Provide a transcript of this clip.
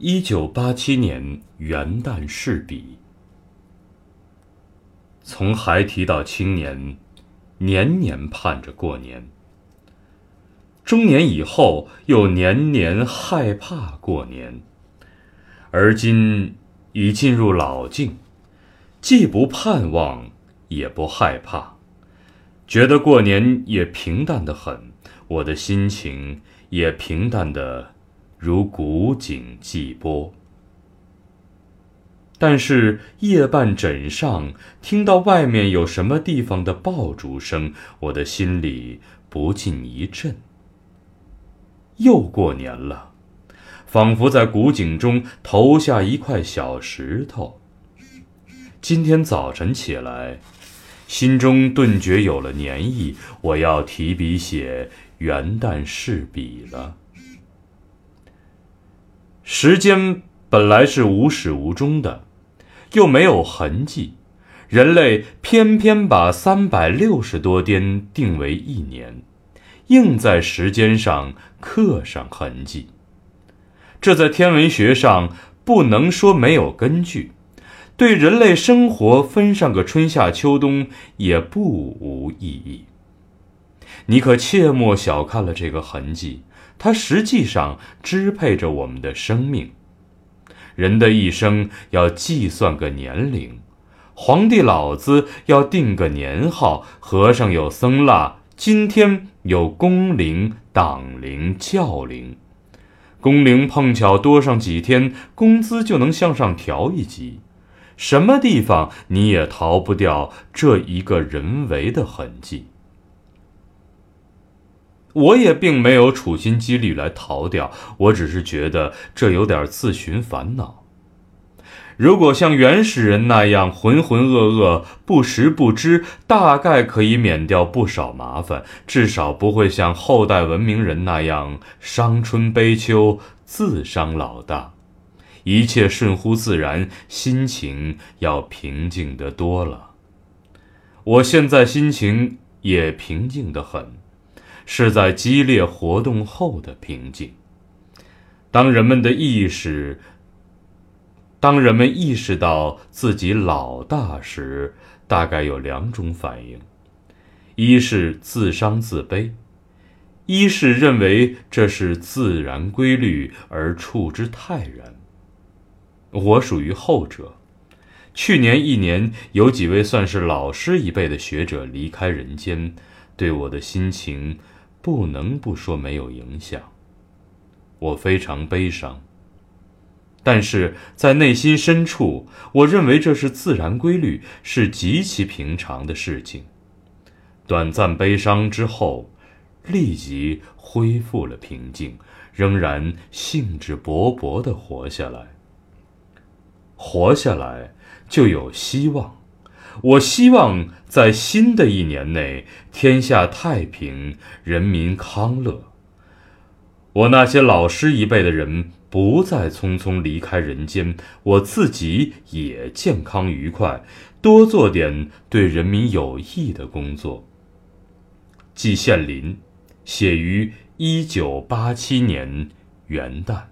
一九八七年元旦逝笔。从孩提到青年，年年盼着过年；中年以后，又年年害怕过年。而今已进入老境，既不盼望，也不害怕，觉得过年也平淡的很，我的心情也平淡的。如古井寂波，但是夜半枕上听到外面有什么地方的爆竹声，我的心里不禁一震。又过年了，仿佛在古井中投下一块小石头。今天早晨起来，心中顿觉有了年意，我要提笔写元旦逝笔了。时间本来是无始无终的，又没有痕迹，人类偏偏把三百六十多天定为一年，硬在时间上刻上痕迹。这在天文学上不能说没有根据，对人类生活分上个春夏秋冬也不无意义。你可切莫小看了这个痕迹。它实际上支配着我们的生命。人的一生要计算个年龄，皇帝老子要定个年号，和尚有僧腊，今天有工龄、党龄、教龄。工龄碰巧多上几天，工资就能向上调一级。什么地方你也逃不掉这一个人为的痕迹。我也并没有处心积虑来逃掉，我只是觉得这有点自寻烦恼。如果像原始人那样浑浑噩噩、不时不知，大概可以免掉不少麻烦，至少不会像后代文明人那样伤春悲秋、自伤老大。一切顺乎自然，心情要平静得多了。我现在心情也平静得很。是在激烈活动后的平静。当人们的意识，当人们意识到自己老大时，大概有两种反应：一是自伤自卑，一是认为这是自然规律而处之泰然。我属于后者。去年一年，有几位算是老师一辈的学者离开人间，对我的心情。不能不说没有影响。我非常悲伤，但是在内心深处，我认为这是自然规律，是极其平常的事情。短暂悲伤之后，立即恢复了平静，仍然兴致勃勃地活下来。活下来就有希望。我希望在新的一年内，天下太平，人民康乐。我那些老师一辈的人不再匆匆离开人间，我自己也健康愉快，多做点对人民有益的工作。季羡林，写于一九八七年元旦。